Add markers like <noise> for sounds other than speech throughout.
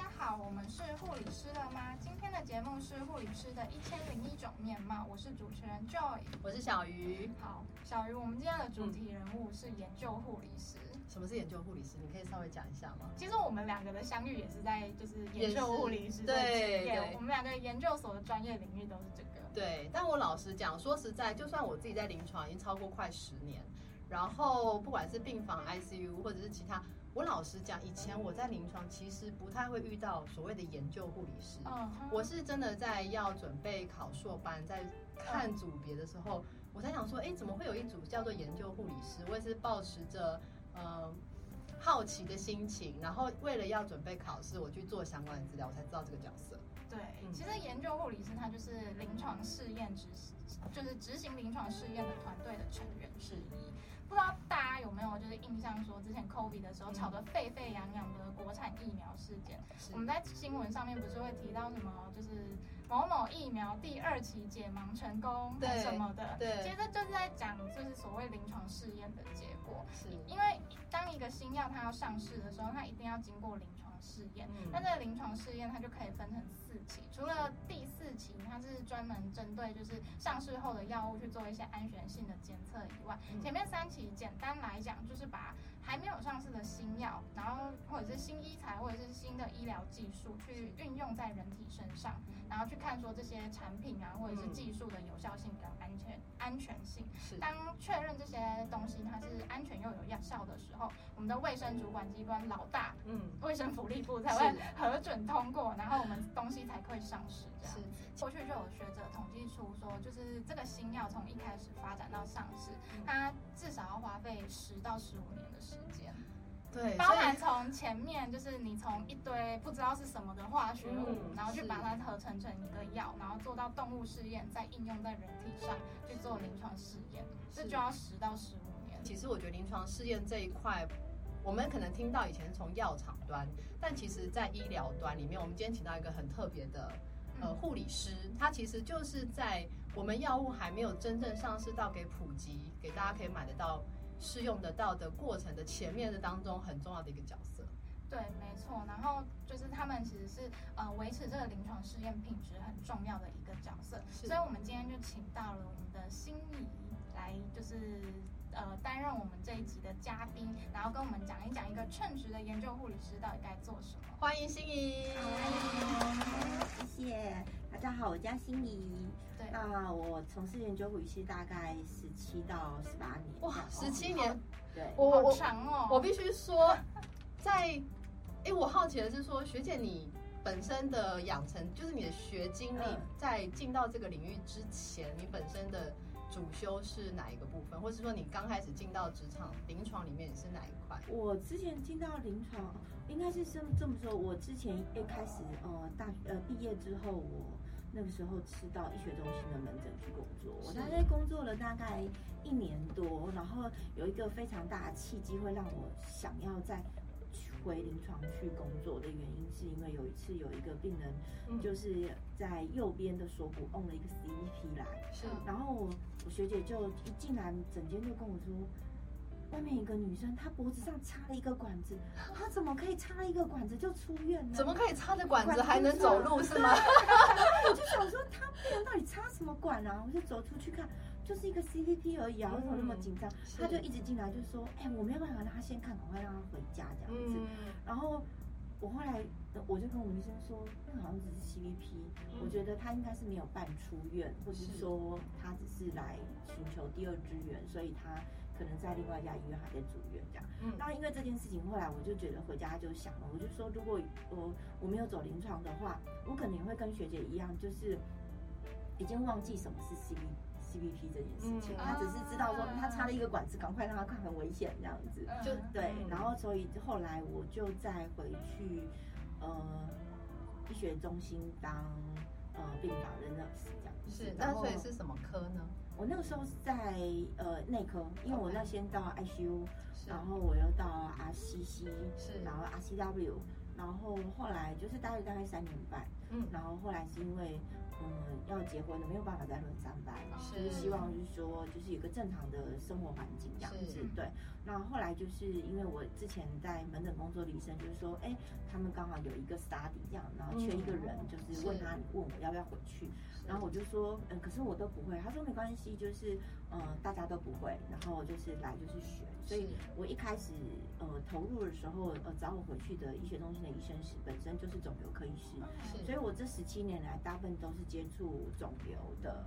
家好，我们是护理师了吗？今天的节目是护理师的一千零一种面貌，我是主持人 Joy，我是小鱼。好，小鱼，我们今天的主题人物是研究护理师。什么是研究护理师？你可以稍微讲一下吗？其实我们两个的相遇也是在就是研究护理师对对，我们两个研究所的专业领域都是这个。对，但我老实讲，说实在，就算我自己在临床已经超过快十年，然后不管是病房 ICU 或者是其他。我老实讲，以前我在临床其实不太会遇到所谓的研究护理师。嗯，我是真的在要准备考硕班，在看组别的时候，我才想说，哎，怎么会有一组叫做研究护理师？我也是抱持着呃好奇的心情，然后为了要准备考试，我去做相关的资料，我才知道这个角色。对，其实研究护理师他就是临床试验执，就是执行临床试验的团队的成员之一。不知道大家有没有就是印象说，之前 COVID 的时候吵得沸沸扬扬的国产疫苗事件，我们在新闻上面不是会提到什么，就是某某疫苗第二期解盲成功什么的，对，其实就是在讲就是所谓临床试验的结果，是。因为当一个新药它要上市的时候，它一定要经过临床。试验，那这个临床试验它就可以分成四期，除了第四期它是专门针对就是上市后的药物去做一些安全性的检测以外，前面三期简单来讲就是把还没有上市的新药，然后或者是新医材或者是新的医疗技术去运用在人体身上，然后去看说这些产品啊或者是技术的有效性跟安全安全性。是当确认这些东西它是安全又有药效的时候，我们的卫生主管机关老大，嗯，卫生福。利部才会核准通过，然后我们东西才可以上市。这样，过去就有学者统计出说，就是这个新药从一开始发展到上市，它至少要花费十到十五年的时间。对，包含从前面就是你从一堆不知道是什么的化学物，然后去把它合成成一个药，然后做到动物试验，再应用在人体上去做临床试验，这就要十到十五年。其实我觉得临床试验这一块。我们可能听到以前从药厂端，但其实，在医疗端里面，我们今天请到一个很特别的呃护理师，他其实就是在我们药物还没有真正上市到给普及，给大家可以买得到、试用得到的过程的前面的当中很重要的一个角色。对，没错。然后就是他们其实是呃维持这个临床试验品质很重要的一个角色，所以我们今天就请到了我们的心仪来，就是。呃，担任我们这一集的嘉宾，然后跟我们讲一讲一个称职的研究护理师到底该做什么。欢迎心怡，欢迎，谢谢大家好，我叫心怡。对，那我从事研究护理师大概十七到十八年。哇，十七年，对，我好长哦。我必须说，在，哎，我好奇的是说，学姐你本身的养成，就是你的学经历，在进到这个领域之前，你本身的。主修是哪一个部分，或是说你刚开始进到职场临床里面你是哪一块？我之前进到临床，应该是这么这么说。我之前一开始呃大呃毕业之后，我那个时候是到医学中心的门诊去工作。我大概工作了大概一年多，然后有一个非常大的契机，会让我想要再。回临床去工作的原因，是因为有一次有一个病人，就是在右边的锁骨弄了一个 CVP 来，是，然后我我学姐就一进来整间就跟我说，外面一个女生她脖子上插了一个管子，她怎么可以插一个管子就出院呢？怎么可以插着管子还能走路是吗？我就想说，她病人到底插什么管啊？我就走出去看。就是一个 CVP 而已啊，为什么那么紧张？她就一直进来就说：“哎，我没有办法让她先看，赶快让她回家这样子。”然后我后来我就跟我们医生说：“那好像只是 CVP，我觉得她应该是没有办出院，或者是说她只是来寻求第二支援，所以他可能在另外一家医院还在住院这样。”嗯那因为这件事情，后来我就觉得回家就想了，我就说如果我我没有走临床的话，我可能会跟学姐一样，就是已经忘记什么是 CVP。CVP 这件事情，他只是知道说他插了一个管子，赶快让他看很危险这样子，就对。然后所以后来我就再回去呃医学中心当呃病房的 nurse 这样。是，那所以是什么科呢？我那个时候是在呃内科，因为我那先到 ICU，然后我又到 RCC，是，然后 RCW，然后后来就是待了大概三年半。嗯，然后后来是因为。嗯，要结婚了，没有办法再轮上班，是希望就是说，就是有个正常的生活环境这样子。对，那后来就是因为我之前在门诊工作的医生就是说，哎，他们刚好有一个 study 这样，然后缺一个人，就是问他问我要不要回去，然后我就说，嗯，可是我都不会。他说没关系，就是嗯，大家都不会，然后就是来就是学。所以我一开始呃投入的时候，呃找我回去的医学中心的医生是本身就是肿瘤科医师，所以我这十七年来大部分都是接触肿瘤的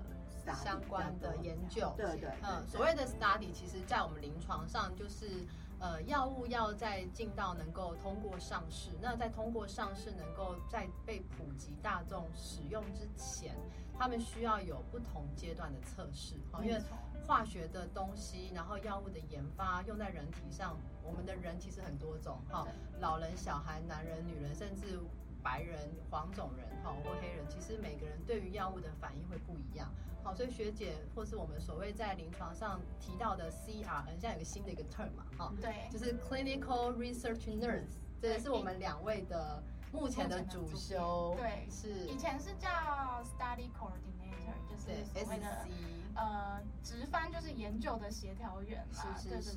相关的研究。对对，嗯，所谓的 study，其实在我们临床上就是呃药物要在进到能够通过上市，那在通过上市能够在被普及大众使用之前，他们需要有不同阶段的测试，因为。化学的东西，然后药物的研发用在人体上，我们的人其实很多种哈，老人、小孩、男人、女人，甚至白人、黄种人哈或黑人，其实每个人对于药物的反应会不一样。好，所以学姐或是我们所谓在临床上提到的 CR，现在有个新的一个 term 嘛，哈，对，就是 Clinical Research Nurse，这也是我们两位的目前的主修，对，是以前是叫 Study Coordinator，就是所谓的。呃，直翻就是研究的协调员嘛，是是是，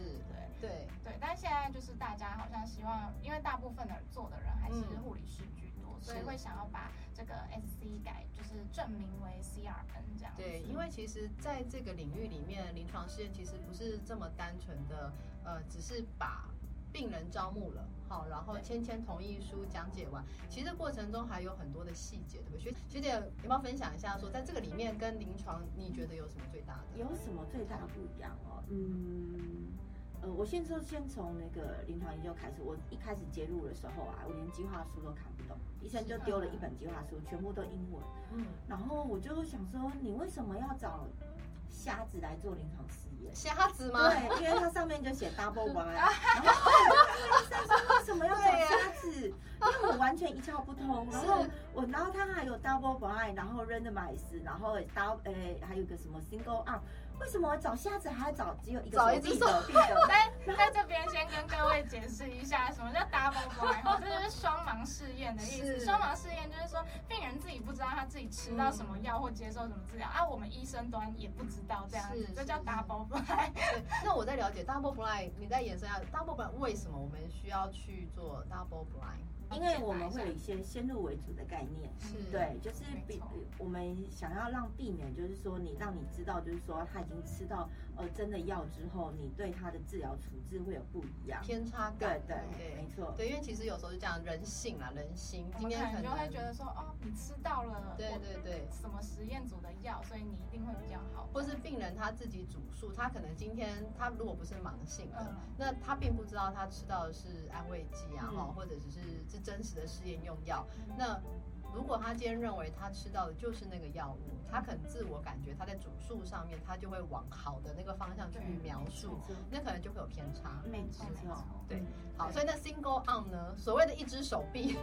对对对。但现在就是大家好像希望，因为大部分的做的人还是护理师居多，所以会想要把这个 SC 改，就是证明为 CRN 这样。对，因为其实在这个领域里面，临床试验其实不是这么单纯的，呃，只是把。病人招募了，好，然后签签同意书，讲解完，其实过程中还有很多的细节，对不对？学学姐，有没有分享一下，说在这个里面跟临床，你觉得有什么最大的？有什么最大的不一样哦？嗯，呃，我先说，先从那个临床研究开始。我一开始接入的时候啊，我连计划书都看不懂，医生就丢了一本计划书，全部都英文。嗯，然后我就想说，你为什么要找瞎子来做临床？瞎子吗？对，因为它上面就写 <laughs> double blind。然后医生说为什么要找瞎子？因为我完全一窍不通。然后我，然后他还有 double blind，然后 randomized，然后 double 诶，还有个什么 single arm。为什么找瞎子还要找只有一个手臂的？在在 <laughs> 这边先跟各位解释一下，什么叫 double blind？这就是双盲试验的意思。双盲试验就是说，病人自己不知道他自己吃到什么药或接受什么治疗啊，我们医生端也不知道这样子，这叫 double blind。那我在了解 double blind，你在延伸下 double blind 为什么我们需要去做 double blind？因为我们会有一些。先入为主的概念，对，就是避我们想要让避免，就是说你让你知道，就是说他已经吃到呃真的药之后，你对他的治疗处置会有不一样。偏差感，对对，没错，对，因为其实有时候就讲人性啊，人心，今天可能就会觉得说，哦，你吃到了，对对对，什么实验组的药，所以你一定会比较好，或是病人他自己主诉，他可能今天他如果不是盲性的，那他并不知道他吃到的是安慰剂啊，哈，或者只是。真实的试验用药，那如果他今天认为他吃到的就是那个药物，他可能自我感觉他在主诉上面，他就会往好的那个方向去描述，那可能就会有偏差。没错，对，好，所以那 single arm 呢，所谓的一只手臂，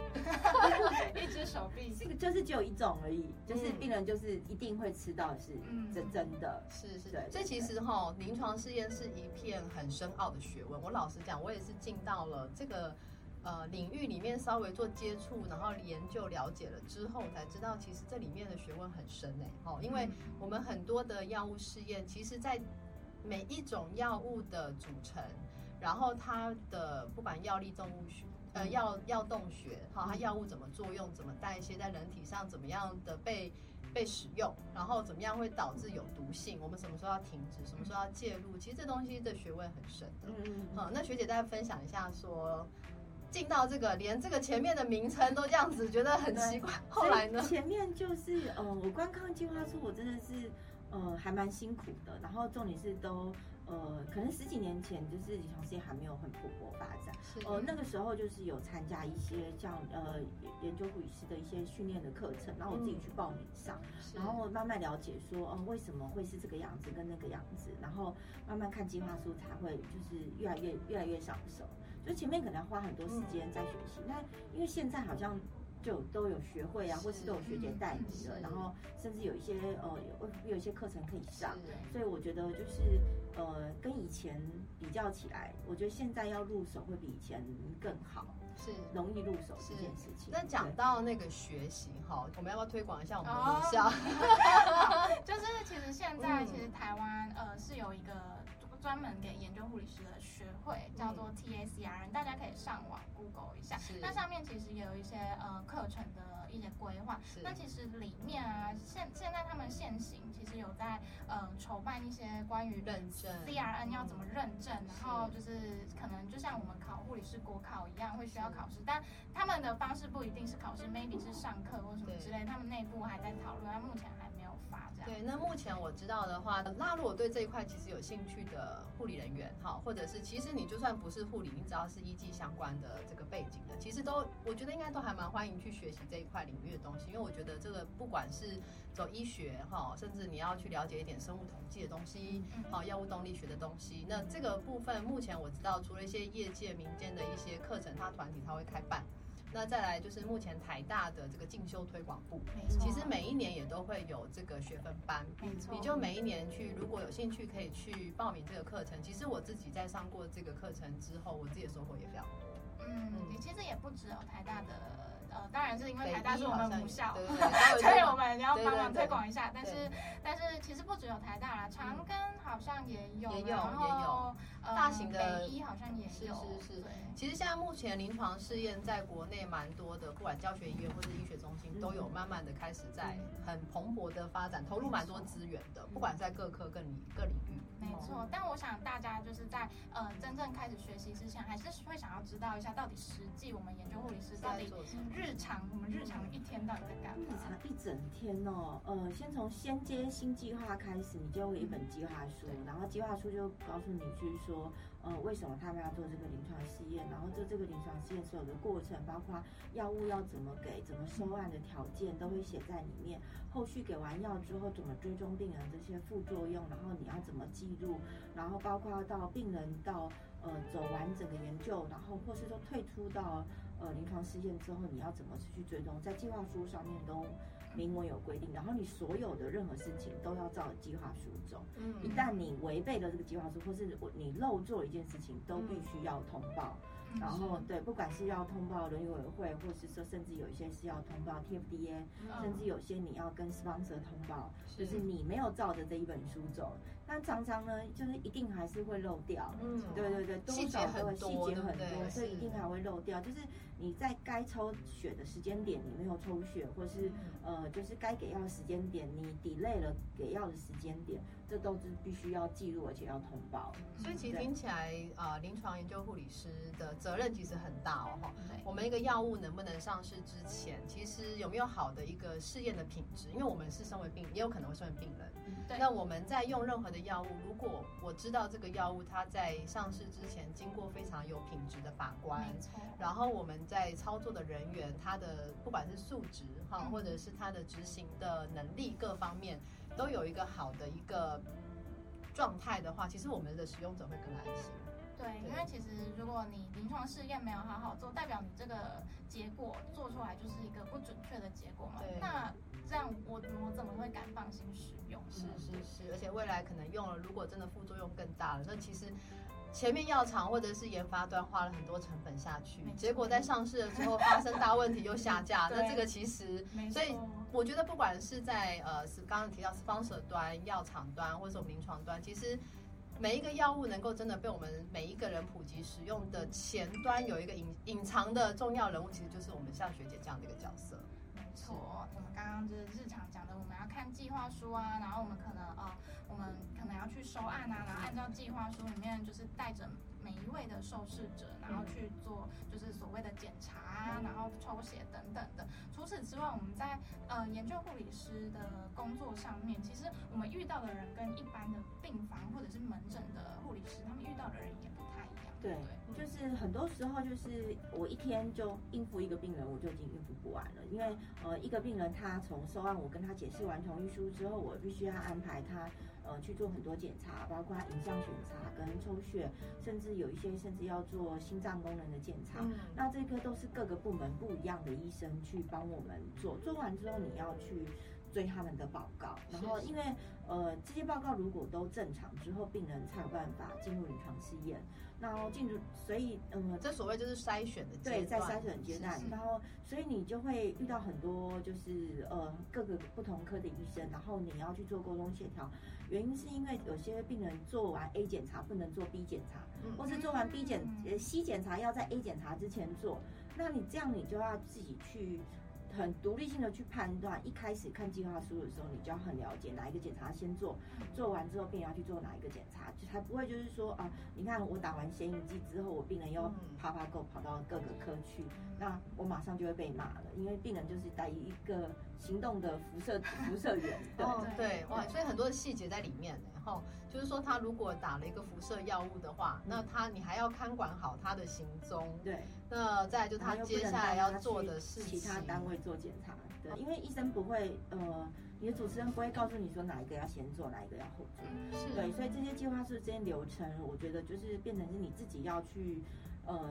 <laughs> 一只手臂，这个就是只有一种而已，就是病人就是一定会吃到是真真的，是是，对。所以其实哈，临床试验是一片很深奥的学问。我老实讲，我也是进到了这个。呃，领域里面稍微做接触，然后研究了解了之后，才知道其实这里面的学问很深诶。哦，因为我们很多的药物试验，其实在每一种药物的组成，然后它的不管药力动物学，呃，药药动学，哈，它药物怎么作用，怎么代谢在人体上，怎么样的被被使用，然后怎么样会导致有毒性，我们什么时候要停止，什么时候要介入，其实这东西的学问很深的。嗯嗯。好，那学姐再分享一下说。进到这个，连这个前面的名称都这样子，觉得很奇怪。后来呢？前面就是，呃，我观看计划书，我真的是，呃，还蛮辛苦的。然后重点是都，呃，可能十几年前就是临床试验还没有很蓬勃发展。呃，那个时候就是有参加一些像呃研究护理师的一些训练的课程，然后我自己去报名上，然后慢慢了解说，哦，为什么会是这个样子跟那个样子，然后慢慢看计划书才会就是越来越越来越上手。就前面可能要花很多时间在学习，那因为现在好像就都有学会啊，或是都有学姐带你的，然后甚至有一些呃有有一些课程可以上，所以我觉得就是呃跟以前比较起来，我觉得现在要入手会比以前更好，是容易入手这件事情。那讲到那个学习哈，我们要不要推广一下我们的母校？<laughs> <laughs> 就是其实现在其实台湾呃是有一个。专门给研究护理师的学会叫做 TACR，大家可以上网 Google 一下。那上面其实也有一些呃课程的一些规划。那其实里面啊，现现在他们现行其实有在呃筹办一些关于认证 CRN 要怎么认证，然后就是可能就像我们考护理师国考一样会需要考试，但他们的方式不一定是考试，maybe 是上课或什么之类，他们内部还在讨论，目前还。对，那目前我知道的话，那如果对这一块其实有兴趣的护理人员，哈，或者是其实你就算不是护理，你只要是医技相关的这个背景的，其实都我觉得应该都还蛮欢迎去学习这一块领域的东西，因为我觉得这个不管是走医学，哈，甚至你要去了解一点生物统计的东西，好，药物动力学的东西，那这个部分目前我知道，除了一些业界民间的一些课程，它团体它会开办。那再来就是目前台大的这个进修推广部，其实每一年也都会有这个学分班，没错，你就每一年去，如果有兴趣可以去报名这个课程。其实我自己在上过这个课程之后，我自己的收获也非常多。嗯，你其实也不只有台大的。呃，当然是因为台大是我们母校，<laughs> 所以我们要帮忙推广一下。但是，但是其实不只有台大啦，长庚好像也有，也有，也有，大型的北医好像也有。是是是。其实现在目前临床试验在国内蛮多的，不管教学医院或者医学中心，都有慢慢的开始在很蓬勃的发展，投入蛮多资源的，不管在各科各领各领域。没错，但我想大家就是在呃真正开始学习之前，还是会想要知道一下，到底实际我们研究护理师到底日常我们日常一天到底在干嘛？日常一整天哦，呃，先从先接新计划开始，你就有一本计划书，然后计划书就告诉你去说。呃，为什么他们要做这个临床试验？然后做这个临床试验所有的过程，包括药物要怎么给、怎么收案的条件，都会写在里面。后续给完药之后，怎么追踪病人这些副作用，然后你要怎么记录？然后包括到病人到呃走完整个研究，然后或是说退出到呃临床试验之后，你要怎么去追踪？在计划书上面都。明文有规定，然后你所有的任何事情都要照计划书走。嗯，一旦你违背了这个计划书，或是你漏做一件事情，都必须要通报。然后对，不管是要通报伦理委员会，或是说甚至有一些是要通报 TFDA，甚至有些你要跟 sponsor 通报，就是你没有照着这一本书走。但常常呢，就是一定还是会漏掉。嗯，对对对，多少都会细节很多，所以一定还会漏掉。就是你在该抽血的时间点你没有抽血，或是呃，就是该给药的时间点你 delay 了给药的时间点。这都是必须要记录，而且要通报。所以其实听起来，呃，临床研究护理师的责任其实很大哦。哈，我们一个药物能不能上市之前，其实有没有好的一个试验的品质？因为我们是身为病，也有可能会身为病人。那我们在用任何的药物，如果我知道这个药物它在上市之前经过非常有品质的把关，然后我们在操作的人员，他的不管是素质哈，或者是他的执行的能力各方面。都有一个好的一个状态的话，其实我们的使用者会更安心。对，因为其实如果你临床试验没有好好做，代表你这个结果做出来就是一个不准确的结果嘛。那这样我我怎么会敢放心使用？是是是，而且未来可能用了，如果真的副作用更大了，那其实。前面药厂或者是研发端花了很多成本下去，结果在上市的时候发生大问题又下架，<laughs> 那这个其实，所以我觉得不管是在呃是刚刚提到 sponsor 端、药厂端或者我们临床端，其实每一个药物能够真的被我们每一个人普及使用的前端有一个隐隐藏的重要人物，其实就是我们像学姐这样的一个角色。错，我们刚刚就是日常讲的，我们要看计划书啊，然后我们可能呃。我们可能要去收案啊，然后按照计划书里面，就是带着每一位的受试者，然后去做就是所谓的检查啊，然后抽血等等的。除此之外，我们在呃研究护理师的工作上面，其实我们遇到的人跟一般的病房或者是门诊的护理师，他们遇到的人也不太一样。对，就是很多时候就是我一天就应付一个病人，我就已经应付不完了。因为呃，一个病人他从收案，我跟他解释完同意书之后，我必须要安排他呃去做很多检查，包括影像检查跟抽血，甚至有一些甚至要做心脏功能的检查。那这个都是各个部门不一样的医生去帮我们做，做完之后你要去。追他们的报告，然后因为呃这些报告如果都正常之后，病人才有办法进入临床试验。然后进入，所以嗯，这所谓就是筛选的对，在筛选阶段，然后所以你就会遇到很多就是呃各个不同科的医生，然后你要去做沟通协调。原因是因为有些病人做完 A 检查不能做 B 检查，或是做完 B 检呃 C 检查要在 A 检查之前做，那你这样你就要自己去。很独立性的去判断，一开始看计划书的时候，你就要很了解哪一个检查先做，做完之后病人要去做哪一个检查，就才不会就是说啊，你看我打完显影剂之后，我病人又啪啪够跑到各个科去，那我马上就会被骂了，因为病人就是带一个行动的辐射辐射源。哦，对，哇，所以很多的细节在里面，然后就是说他如果打了一个辐射药物的话，那他你还要看管好他的行踪。对。那再就他接下来要做的事情，其他单位做检查，对，因为医生不会，呃，你的主持人不会告诉你说哪一个要先做，哪一个要后做，是，对，所以这些计划是这些流程，我觉得就是变成是你自己要去，呃，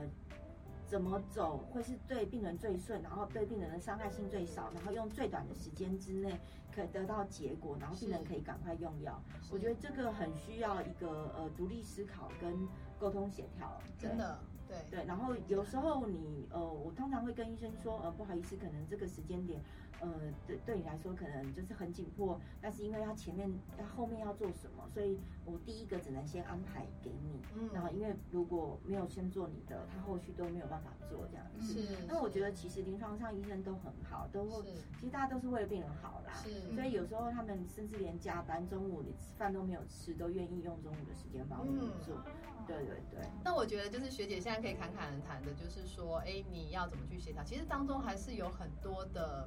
怎么走会是对病人最顺，然后对病人的伤害性最少，然后用最短的时间之内可以得到结果，然后病人可以赶快用药，我觉得这个很需要一个呃独立思考跟沟通协调，真的。对。对，然后有时候你呃，我通常会跟医生说，呃，不好意思，可能这个时间点，呃，对对你来说可能就是很紧迫，但是因为他前面他后面要做什么，所以我第一个只能先安排给你，嗯，然后因为如果没有先做你的，他后续都没有办法做这样子。是。那我觉得其实临床上医生都很好，都会，其实大家都是为了病人好啦。是。所以有时候他们甚至连加班，中午你饭都没有吃，都愿意用中午的时间帮我们做。对对对。那我觉得就是学姐现在。可以侃侃而谈的，就是说，哎，你要怎么去协调？其实当中还是有很多的，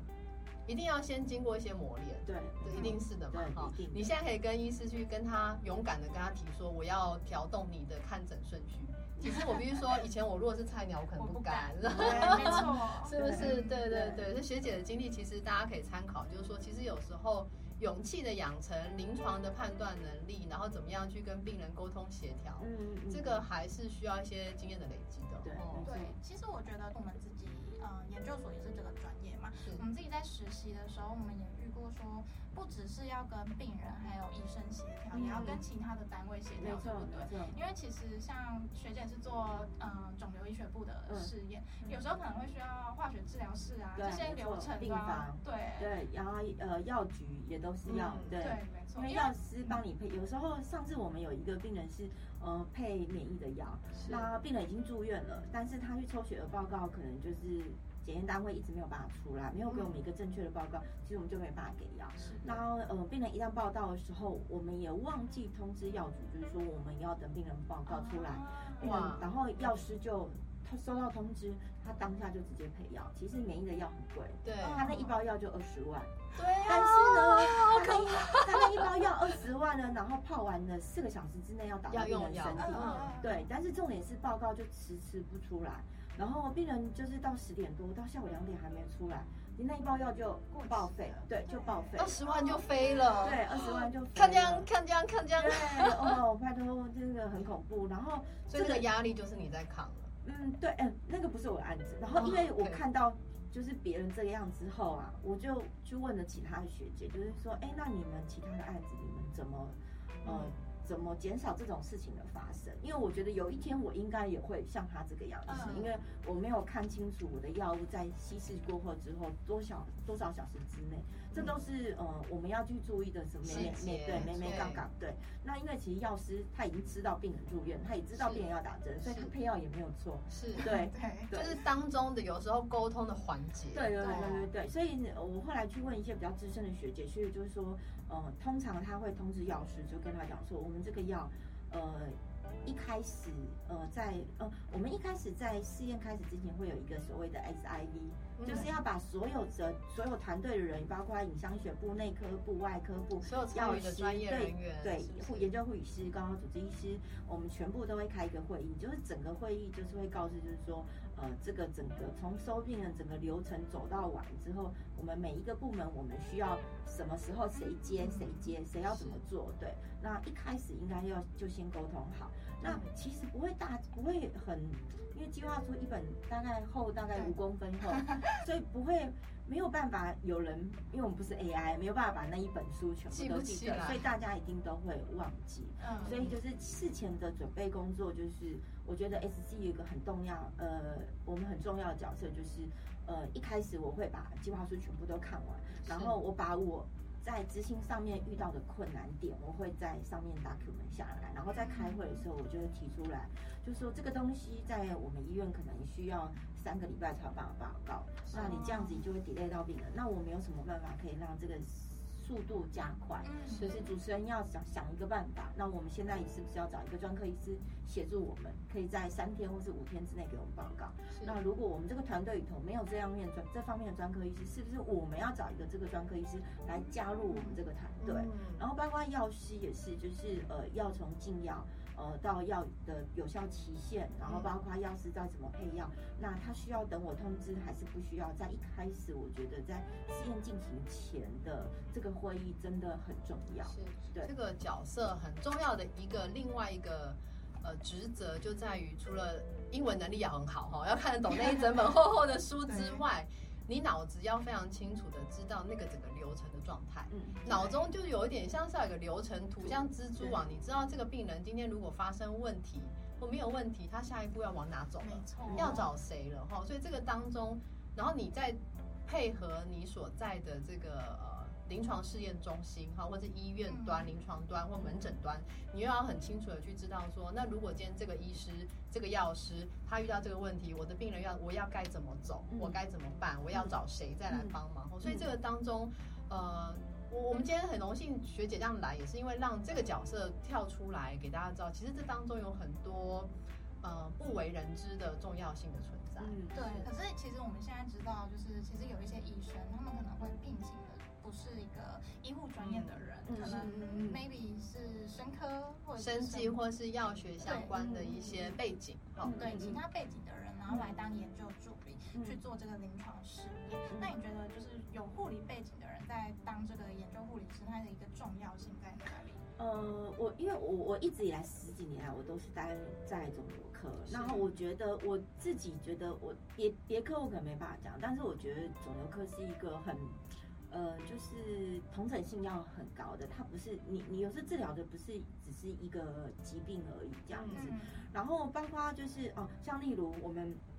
一定要先经过一些磨练。对，这一定是的嘛，哈。你现在可以跟医师去跟他勇敢的跟他提说，我要调动你的看诊顺序。其实我必须说，以前我如果是菜鸟，我可能不敢，没错，<laughs> 是不是？对对对，这学姐的经历其实大家可以参考，就是说，其实有时候。勇气的养成，临床的判断能力，然后怎么样去跟病人沟通协调，嗯，这个还是需要一些经验的累积的。对，对，其实我觉得我们自己，呃，研究所也是这个专业嘛，我们自己在实习的时候，我们也遇过说。不只是要跟病人还有医生协调，也要跟其他的单位协调，对不对？因为其实像学姐是做嗯肿瘤医学部的试验，有时候可能会需要化学治疗室啊这些流程病房，对对，然后呃药局也都是要对，没错，因为药师帮你配。有时候上次我们有一个病人是呃配免疫的药，那病人已经住院了，但是他去抽血的报告可能就是。检验单位一直没有办法出来，没有给我们一个正确的报告，其实我们就没办法给药。然后，呃，病人一旦报到的时候，我们也忘记通知药主，就是说我们要等病人报告出来。哇！然后药师就他收到通知，他当下就直接配药。其实免疫的药很贵，对，他那一包药就二十万。对但是呢，他那他那一包药二十万呢，然后泡完了四个小时之内要打到病人身体。对，但是重点是报告就迟迟不出来。然后病人就是到十点多，到下午两点还没出来，你那一包药就报废了，对，就报废，二十万就飞了，对，二十万就看这样看这样看这样，对，哦，拜托，真的很恐怖。然后这个压力就是你在扛了，嗯，对，嗯，那个不是我的案子。然后因为我看到就是别人这个样之后啊，我就去问了其他的学姐，就是说，哎，那你们其他的案子你们怎么，呃？怎么减少这种事情的发生？因为我觉得有一天我应该也会像他这个样子，因为我没有看清楚我的药物在稀释过后之后多少多少小时之内。这都是呃我们要去注意的什么？没没对没没杠杠对。那因为其实药师他已经知道病人住院，他也知道病人要打针，所以他配药也没有错。是对对，就是当中的有时候沟通的环节。对对对对对。所以我后来去问一些比较资深的学姐，所以就是说，呃，通常他会通知药师，就跟他讲说，我们这个药，呃。一开始呃在呃我们一开始在试验开始之前会有一个所谓的 SIV，就是要把所有的所有团队的人，包括影像学部、内科部、外科部、所有参与的专业人员，对护研究护理师、刚刚主治医师，我们全部都会开一个会议，就是整个会议就是会告知，就是说。呃，这个整个从收病人整个流程走到完之后，我们每一个部门我们需要什么时候谁接谁接，谁要怎么做？对，那一开始应该要就先沟通好。那其实不会大，不会很，因为计划书一本大概厚大概五公分厚，<laughs> 所以不会。没有办法，有人，因为我们不是 AI，没有办法把那一本书全部都记得，所以大家一定都会忘记。嗯，所以就是事前的准备工作，就是我觉得 SC 有一个很重要，呃，我们很重要的角色就是，呃，一开始我会把计划书全部都看完，然后我把我。在执行上面遇到的困难点，我会在上面 document 下来，然后在开会的时候，我就会提出来，就是说这个东西在我们医院可能需要三个礼拜才有办法报告，那你这样子你就会 delay 到病人，那我们有什么办法可以让这个？速度加快，就是主持人要想想一个办法。那我们现在是不是要找一个专科医师协助我们，可以在三天或是五天之内给我们报告？那如果我们这个团队里头没有这样面专这方面的专科医师，是不是我们要找一个这个专科医师来加入我们这个团队？然后包括药师也是，就是呃药从进药。呃，到药的有效期限，然后包括药师在怎么配药，那他需要等我通知还是不需要？在一开始，我觉得在试验进行前的这个会议真的很重要。是，对，这个角色很重要的一个另外一个呃职责，就在于除了英文能力要很好哈，要看得懂那一整本厚厚的书之外。你脑子要非常清楚的知道那个整个流程的状态，脑中就有一点像是有一个流程图，像蜘蛛网，你知道这个病人今天如果发生问题或没有问题，他下一步要往哪走了，要找谁了？哈，所以这个当中，然后你再配合你所在的这个。临床试验中心哈，或者医院端、临床端或门诊端，你又要很清楚的去知道说，那如果今天这个医师、这个药师他遇到这个问题，我的病人要我要该怎么走，我该怎么办，我要找谁再来帮忙？所以这个当中，呃，我我们今天很荣幸学姐这样来，也是因为让这个角色跳出来给大家知道，其实这当中有很多呃不为人知的重要性的存在。嗯，对。可是其实我们现在知道，就是其实有一些医生，他们可能会聘请的。不是一个医护专业的人，可能 maybe 是生科或者生技或是药学相关的一些背景，对其他背景的人，然后来当研究助理去做这个临床试验。那你觉得，就是有护理背景的人在当这个研究护理师，他的一个重要性在哪里？呃，我因为我我一直以来十几年来，我都是待在肿瘤科，然后我觉得我自己觉得我别别科我可能没办法讲，但是我觉得肿瘤科是一个很。呃，就是同诊性要很高的，它不是你你有时治疗的不是只是一个疾病而已这样子，然后包括就是哦，像例如我们很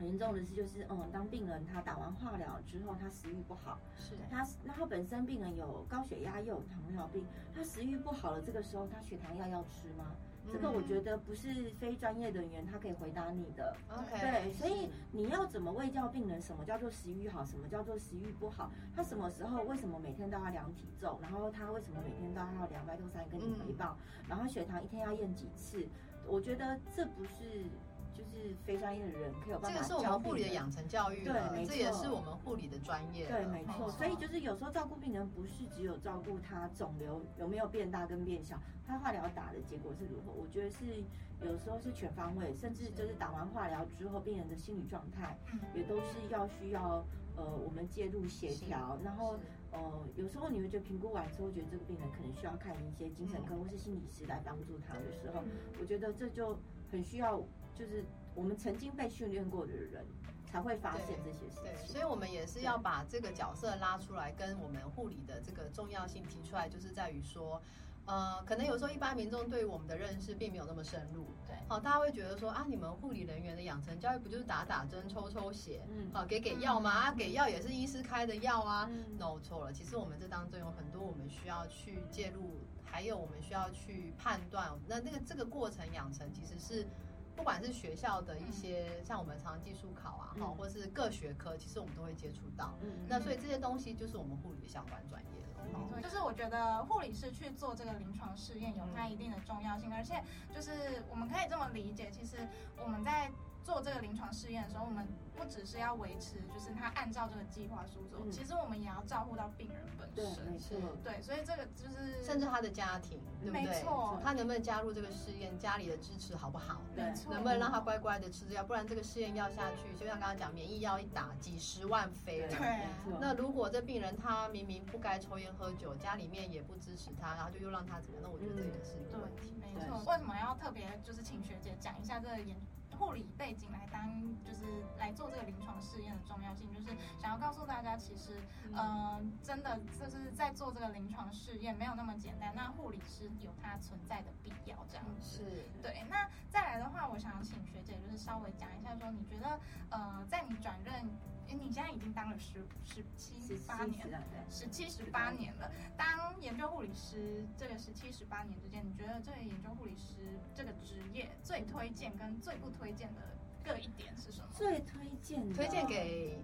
严重的是就是嗯，当病人他打完化疗之后，他食欲不好，是他那他本身病人有高血压又有糖尿病，他食欲不好了，这个时候他血糖药要吃吗？这个我觉得不是非专业人员他可以回答你的。OK，对，所以你要怎么喂教病人？什么叫做食欲好？什么叫做食欲不好？他什么时候为什么每天都要量体重？然后他为什么每天都要量白豆三跟你回报？然后血糖一天要验几次？我觉得这不是。就是非专业的人可以有办法这个是我们护理的养成教育，对，没错，这也是我们护理的专业，对，没错。所以就是有时候照顾病人不是只有照顾他肿瘤有没有变大跟变小，他化疗打的结果是如何？我觉得是有时候是全方位，甚至就是打完化疗之后，病人的心理状态也都是要需要呃我们介入协调。然后呃有时候你会觉得评估完之后，觉得这个病人可能需要看一些精神科或是心理师来帮助他的时候，我觉得这就很需要。就是我们曾经被训练过的人才会发现这些事情，对，所以我们也是要把这个角色拉出来，跟我们护理的这个重要性提出来，就是在于说，呃，可能有时候一般民众对于我们的认识并没有那么深入，对，好，大家会觉得说啊，你们护理人员的养成教育不就是打打针、抽抽血，嗯，好，给给药吗？啊，给药也是医师开的药啊，no 错了，其实我们这当中有很多我们需要去介入，还有我们需要去判断，那那个这个过程养成其实是。不管是学校的一些，像我们常技术考啊，哈，或是各学科，其实我们都会接触到。嗯，那所以这些东西就是我们护理的相关专业了。没错，就是我觉得护理师去做这个临床试验有它一定的重要性，而且就是我们可以这么理解，其实我们在。做这个临床试验的时候，我们不只是要维持，就是他按照这个计划书做，其实我们也要照顾到病人本身。对，没错。对，所以这个就是甚至他的家庭，对不对？没错。他能不能加入这个试验？家里的支持好不好？没错。能不能让他乖乖的吃药？不然这个试验药下去，就像刚刚讲，免疫药一打，几十万飞了。对。那如果这病人他明明不该抽烟喝酒，家里面也不支持他，然后就又让他怎么样？那我觉得这也是一个问题。没错。为什么要特别就是请学姐讲一下这个研？护理背景来当，就是来做这个临床试验的重要性，就是想要告诉大家，其实，嗯，真的就是在做这个临床试验没有那么简单。那护理师有它存在的必要，这样是对。那再来的话，我想请学姐就是稍微讲一下，说你觉得，呃，在你转任。你现在已经当了十十七八年了，十七十八年了。当研究护理师这个十七十八年之间，你觉得这个研究护理师这个职业最推荐跟最不推荐的各一点是什么？最推荐推荐给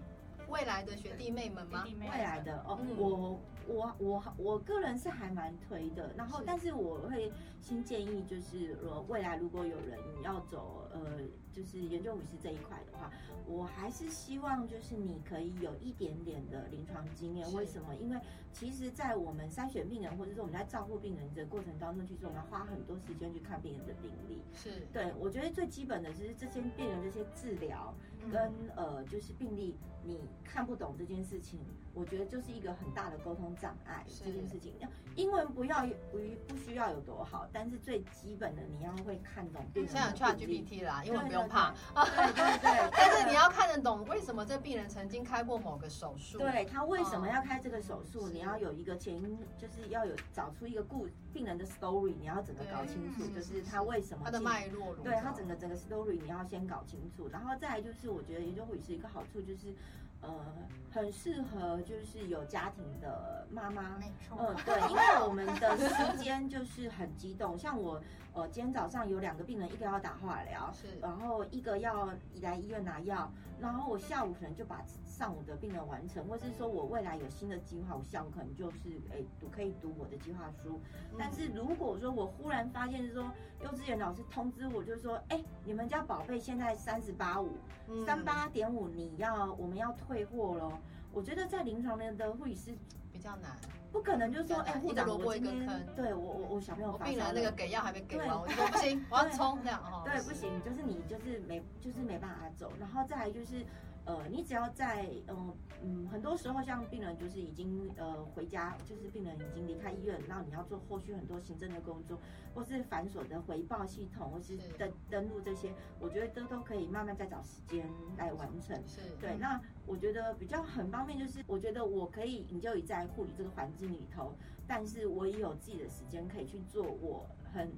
未来的学弟妹们吗？未来的哦，我我我我个人是还蛮推的。然后，但是我会先建议，就是说未来如果有人要走呃，就是研究护理师这一块的话。我还是希望，就是你可以有一点点的临床经验。为什么？因为其实，在我们筛选病人，或者说我们在照顾病人的过程当中，其实我们要花很多时间去看病人的病历。是对，我觉得最基本的就是这些病人这些治疗跟呃，就是病例你看不懂这件事情。我觉得就是一个很大的沟通障碍，这件事情。英文不要不不需要有多好，但是最基本的你要会看懂。现在有 Chat GPT 啦，英文不用怕。对对对。<laughs> 但是你要看得懂为什么这病人曾经开过某个手术。对他为什么要开这个手术？你要有一个前因，就是要有找出一个故病人的 story，你要整个搞清楚，就是他为什么他的脉络。对他整个整个 story 你要先搞清楚，然后再来就是我觉得研究护理是一个好处就是。呃，很适合就是有家庭的妈妈，没错，嗯，对，因为我们的时间就是很激动，像我。呃，今天早上有两个病人，一个要打化疗，是，然后一个要来医院拿药，然后我下午可能就把上午的病人完成，或是说我未来有新的计划，我下午可能就是哎读可以读我的计划书。但是如果说我忽然发现说幼稚园老师通知我，就是说哎，你们家宝贝现在三十八五，三八点五，你要我们要退货喽。我觉得在临床的的护理师比较难。不可能，就是说，哎，护长，我今天对我我我小朋友发病了，那个给药还没给完，我说 <laughs> 不行，我要冲这样哈。对，不行，就是你就是没就是没办法走，然后再来就是。呃，你只要在，嗯嗯，很多时候像病人就是已经呃回家，就是病人已经离开医院，然后你要做后续很多行政的工作，或是繁琐的回报系统，或是登登录这些，我觉得都都可以慢慢再找时间来完成。是对，那我觉得比较很方便，就是我觉得我可以你就在护理这个环境里头，但是我也有自己的时间可以去做我很。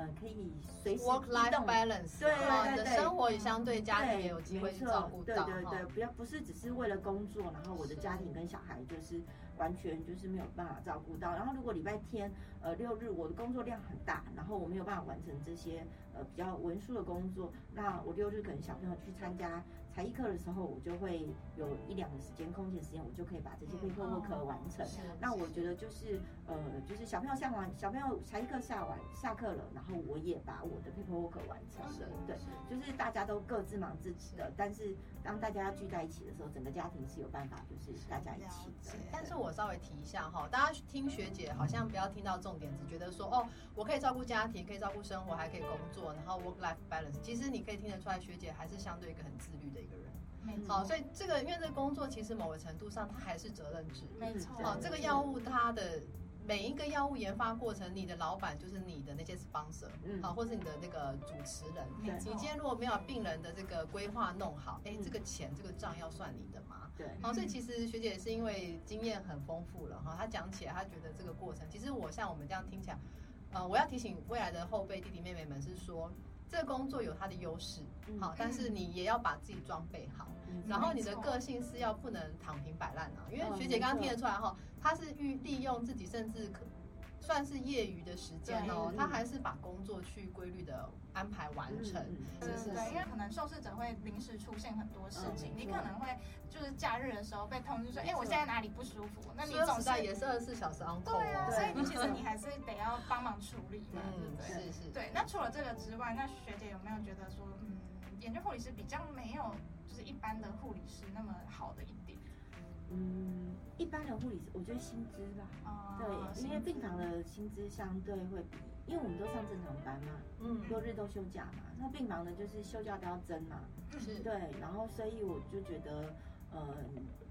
呃，可以随时 work life balance，对对对对，生活也相对家庭也有机会去照顾到，对对对，不要不是只是为了工作，然后我的家庭跟小孩就是完全就是没有办法照顾到。然后如果礼拜天呃六日我的工作量很大，然后我没有办法完成这些呃比较文书的工作，那我六日可能小朋友去参加。才艺课的时候，我就会有一两个时间空闲时间，我就可以把这些 paperwork 完成。那我觉得就是呃，就是小朋友下完小朋友才艺课下完下课了，然后我也把我的 paperwork 完成了。对，就是大家都各自忙自己的，但是当大家聚在一起的时候，整个家庭是有办法，就是大家一起的。但是我稍微提一下哈，大家听学姐好像不要听到重点，只觉得说哦，我可以照顾家庭，可以照顾生活，还可以工作，然后 work life balance。其实你可以听得出来，学姐还是相对一个很自律的一个人。好，所以这个因为这个工作其实某个程度上它还是责任制，没错。好，这个药物它的每一个药物研发过程，你的老板就是你的那些 sponsor，嗯，好，或是你的那个主持人。你今天如果没有病人的这个规划弄好，哎，这个钱这个账要算你的吗？对。好，所以其实学姐是因为经验很丰富了哈，她讲起来她觉得这个过程，其实我像我们这样听起来，呃，我要提醒未来的后辈弟弟妹妹们是说。这个工作有它的优势，好，但是你也要把自己装备好，然后你的个性是要不能躺平摆烂啊。因为学姐刚刚听得出来哈，她是欲利用自己，甚至可算是业余的时间哦，他还是把工作去规律的安排完成。是是对，因为可能受试者会临时出现很多事情，你可能会就是假日的时候被通知说，哎，我现在哪里不舒服？那你总在也是二十四小时 on call。对啊，所以你其实你还是得要帮忙处理嘛，对不对？是是。对，那除了这个之外，那学姐有没有觉得说，嗯，研究护理师比较没有就是一般的护理师那么好的一点？嗯，一般的护理师，我觉得薪资吧，对，因为病房的薪资相对会比，因为我们都上正常班嘛，嗯，六日都休假嘛，那病房呢就是休假都要增嘛，是，对，然后所以我就觉得。呃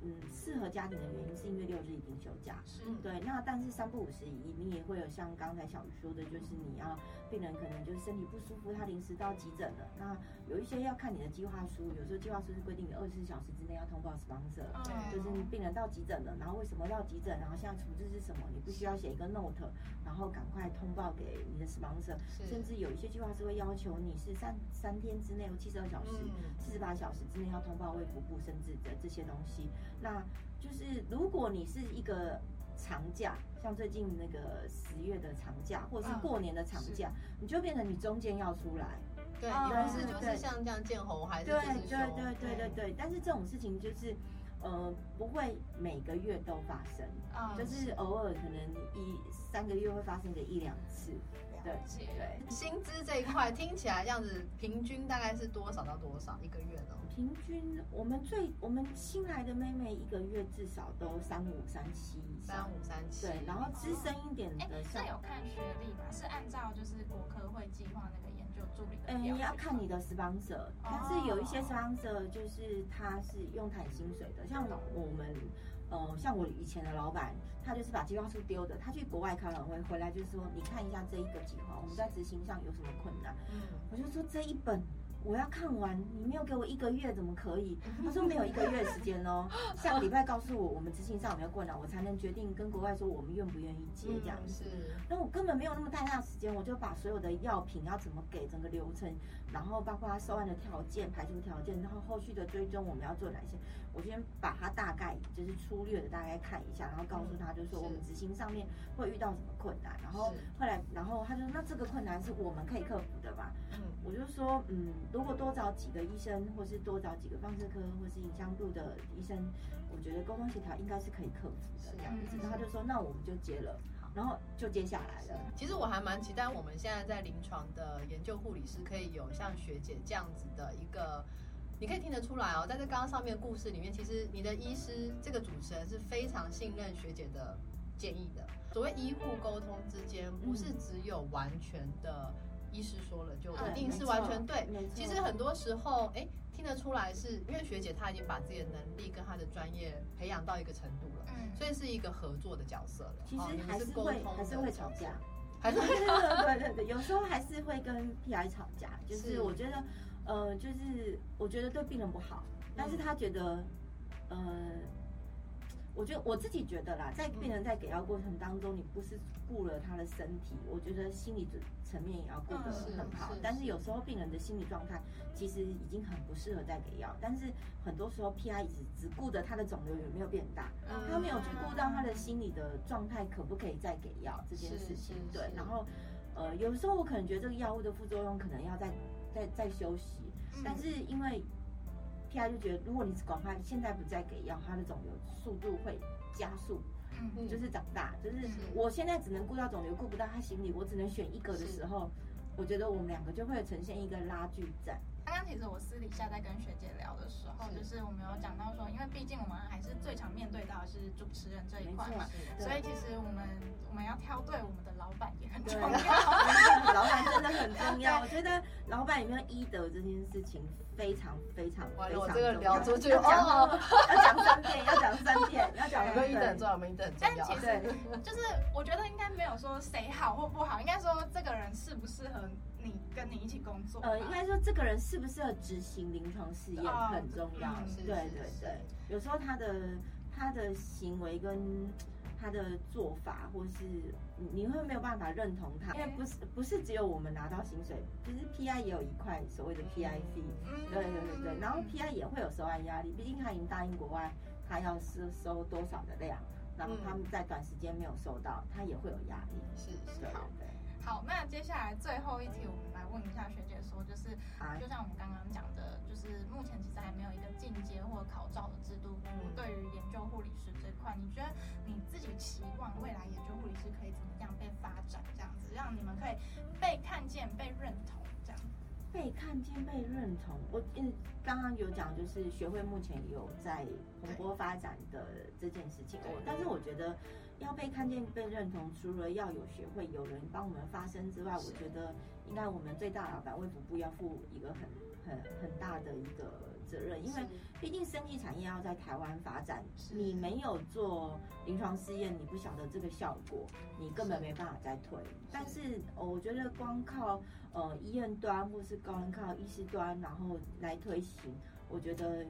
嗯，适合家庭的原因是因为六日一定休假，是。对。那但是三不五时，你也会有像刚才小鱼说的，就是你要病人可能就是身体不舒服，他临时到急诊了。那有一些要看你的计划书，有时候计划书是规定你二十四小时之内要通报 sponsor，就是你病人到急诊了，然后为什么到急诊，然后现在处置是什么，你必须要写一个 note，然后赶快通报给你的 sponsor。甚至有一些计划书会要求你是三三天之内，七十二小时、四十八小时之内要通报卫福部，甚至的这。些东西，那就是如果你是一个长假，像最近那个十月的长假，或者是过年的长假，你就变成你中间要出来。对，你不是就是像这样见红还是对对对对对对。但是这种事情就是呃不会每个月都发生，就是偶尔可能一三个月会发生个一两次。对对，薪资这一块听起来这样子，平均大概是多少到多少一个月呢？平均我们最我们新来的妹妹一个月至少都三五三七，三五三七。对，然后资深一点的，是有看学历吗？是按照就是国科会计划那个研究助理的嗯，要看你的 sponsor，但是有一些 sponsor 就是他是用谈薪水的，像我们。呃，像我以前的老板，他就是把计划书丢的。他去国外开完会回来，就是说，你看一下这一个计划，我们在执行上有什么困难？嗯，我就说这一本。我要看完，你没有给我一个月怎么可以？他说没有一个月时间哦，下个礼拜告诉我我们执行上有没有困难，我才能决定跟国外说我们愿不愿意接这样子。那我根本没有那么太大时间，我就把所有的药品要怎么给整个流程，然后包括他收案的条件、排除条件，然后后续的追踪我们要做哪些，我先把他大概就是粗略的大概看一下，然后告诉他就是说我们执行上面会遇到什么困难，然后后来然后他就说那这个困难是我们可以克服的吧？嗯，我就说嗯。如果多找几个医生，或是多找几个放射科或是影像部的医生，我觉得沟通协调应该是可以克服的这样子。然后他就说，那我们就接了，然后就接下来了。其实我还蛮期待我们现在在临床的研究护理师可以有像学姐这样子的一个，你可以听得出来哦，在这刚刚上面故事里面，其实你的医师这个主持人是非常信任学姐的建议的。所谓医护沟通之间，不是只有完全的。医师说了就一定是完全对，其实很多时候，哎，听得出来是因为学姐她已经把自己的能力跟她的专业培养到一个程度了，嗯，所以是一个合作的角色了。其实还是会还是会吵架，还是会对对 <laughs> 对，有时候还是会跟 PI 吵架，就是我觉得，呃，就是我觉得对病人不好，但是他觉得，呃。我觉得我自己觉得啦，在病人在给药过程当中，你不是顾了他的身体，我觉得心理层面也要顾得很好。但是有时候病人的心理状态其实已经很不适合再给药，但是很多时候 PI 只只顾着他的肿瘤有没有变大，他没有去顾到他的心理的状态可不可以再给药这件事情。对，然后呃，有时候我可能觉得这个药物的副作用可能要再再再休息，但是因为。P.I. 就觉得，如果你赶快现在不再给药，他的肿瘤速度会加速，嗯，就是长大，就是我现在只能顾到肿瘤，顾不到他心理，我只能选一个的时候，我觉得我们两个就会呈现一个拉锯战。刚刚其实我私底下在跟学姐聊的时候，就是我们有讲到说，因为毕竟我们还是最常面对到的是主持人这一块嘛，所以其实我们我们要挑对我们的老板也很重要，<laughs> 老板真的很重要。我觉得老板有没有医德这件事情非常非常非常重要。要讲要讲三遍，要讲三遍，要讲有没有医德很重要，有没有医德很重要。<laughs> 但其实就是我觉得应该没有说谁好或不好，应该说这个人适不适合。你跟你一起工作，呃，应该说这个人适不适合执行临床试验很重要。对对对，有时候他的他的行为跟他的做法，或是你会没有办法认同他，因为不是不是只有我们拿到薪水，其实 PI 也有一块所谓的 PIC，。对对对对，然后 PI 也会有收案压力，毕竟他已经答应国外，他要收收多少的量。然后他们在短时间没有收到，他也会有压力。是是好的。好，那接下来最后一题，我们来问一下学姐，说就是，就像我们刚刚讲的，就是目前其实还没有一个进阶或考照的制度。对于研究护理师这块，你觉得你自己期望未来研究护理师可以怎么样被发展，这样子让你们可以被看见、被认同，这样。被看见、被认同，我嗯刚刚有讲，就是学会目前有在蓬勃发展的这件事情。我但是我觉得。要被看见、被认同，除了要有学会、有人帮我们发声之外，我觉得应该我们最大老板卫福部要负一个很、很、很大的一个责任，因为毕竟生技产业要在台湾发展，你没有做临床试验，你不晓得这个效果，你根本没办法再推。但是我觉得光靠呃医院端或是高人靠医师端，然后来推行，我觉得。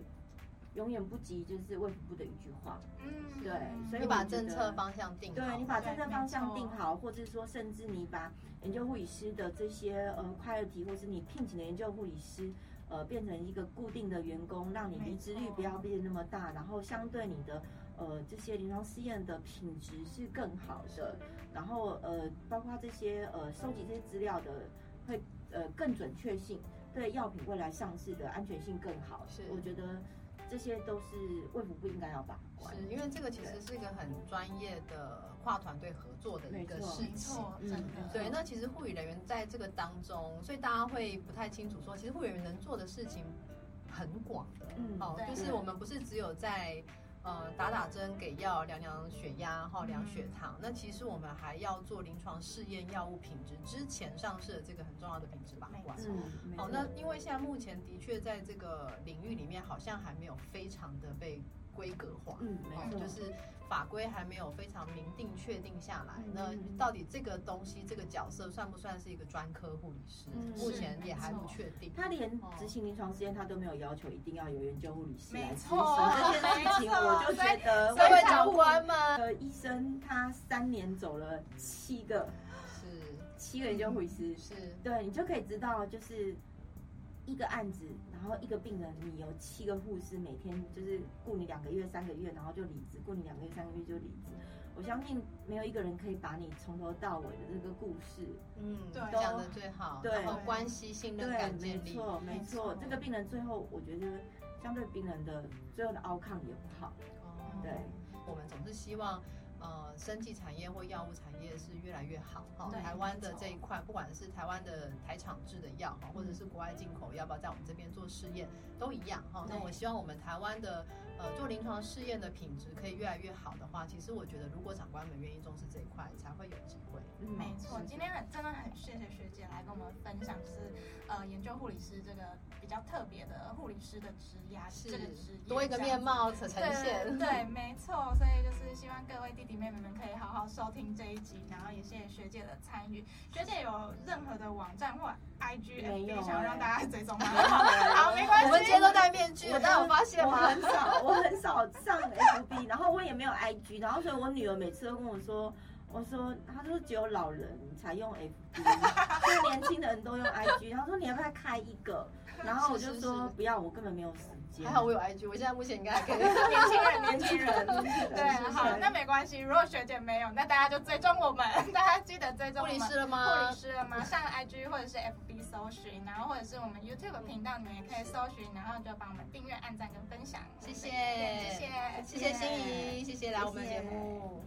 永远不及就是卫福部的一句话，嗯，对，所以你把政策方向定好，对你把政策方向定好，或者说甚至你把研究护理师的这些呃快乐题，或是你聘请的研究护理师，呃，变成一个固定的员工，让你离职率不要变那么大，然后相对你的呃这些临床试验的品质是更好的，然后呃包括这些呃收集这些资料的会呃更准确性，对药品未来上市的安全性更好，是。我觉得。这些都是卫福部应该要把关，是因为这个其实是一个很专业的跨团队合作的一个事情，嗯，对。那其实护理人员在这个当中，所以大家会不太清楚说，其实护理人员能做的事情很广的，嗯，哦，就是我们不是只有在。呃，打打针、给药、量量血压、哈量血糖。那其实我们还要做临床试验药物品质之前上市的这个很重要的品质把关。嗯，好，那因为现在目前的确在这个领域里面，好像还没有非常的被。规格化，嗯，没错，就是法规还没有非常明定确定下来。那到底这个东西，这个角色算不算是一个专科护理师？目前也还不确定。他连执行临床实验，他都没有要求一定要有研究护理师来执行这件事情。我就觉得，社会长官们？呃，医生他三年走了七个，是七个研究护理师，是对你就可以知道，就是。一个案子，然后一个病人，你有七个护士，每天就是雇你两个月、三个月，然后就离职；雇你两个月、三个月就离职。我相信没有一个人可以把你从头到尾的这个故事，嗯，讲的最好，对，关系信任感建立。没错，没错。这个病人最后，我觉得相对病人的最后的 outcome 也不好。哦，对，我们总是希望。呃，生技产业或药物产业是越来越好哈。台湾的这一块，不管是台湾的台厂制的药哈，或者是国外进口，要不要在我们这边做试验，都一样哈。那我希望我们台湾的呃做临床试验的品质可以越来越好的话，其实我觉得如果长官们愿意重视这一块，才会有机会。没错，今天很真的很谢谢学跟我们分享，是呃研究护理师这个比较特别的护理师的职业，这个职业多一个面貌呈现。对，<laughs> 没错，所以就是希望各位弟弟妹妹们可以好好收听这一集，然后也谢谢学姐的参与。学姐有任何的网站或 IG、FB 想要让大家追踪吗？<laughs> 好，没关系。我们今天都戴面具，大家有发现吗？我很少，我很少上 FB，然后我也没有 IG，然后所以我女儿每次都跟我说。我说，他说只有老人才用 FB，就年轻人都用 <laughs> IG。然后说你要不要开一个？<laughs> 然后我就说不要，我根本没有时间。还好我有 IG，我现在目前应该可以。年轻人，<laughs> 年轻人，对，好，那没关系。如果学姐没有，那大家就追踪我们，大家记得追踪。护理师了吗？护理师了吗？上 IG 或者是 FB 搜寻，然后或者是我们 YouTube 频道，你们也可以搜寻，然后就帮我们订阅、按赞跟分享。谢谢，谢谢，谢谢心怡，谢谢来我们节目。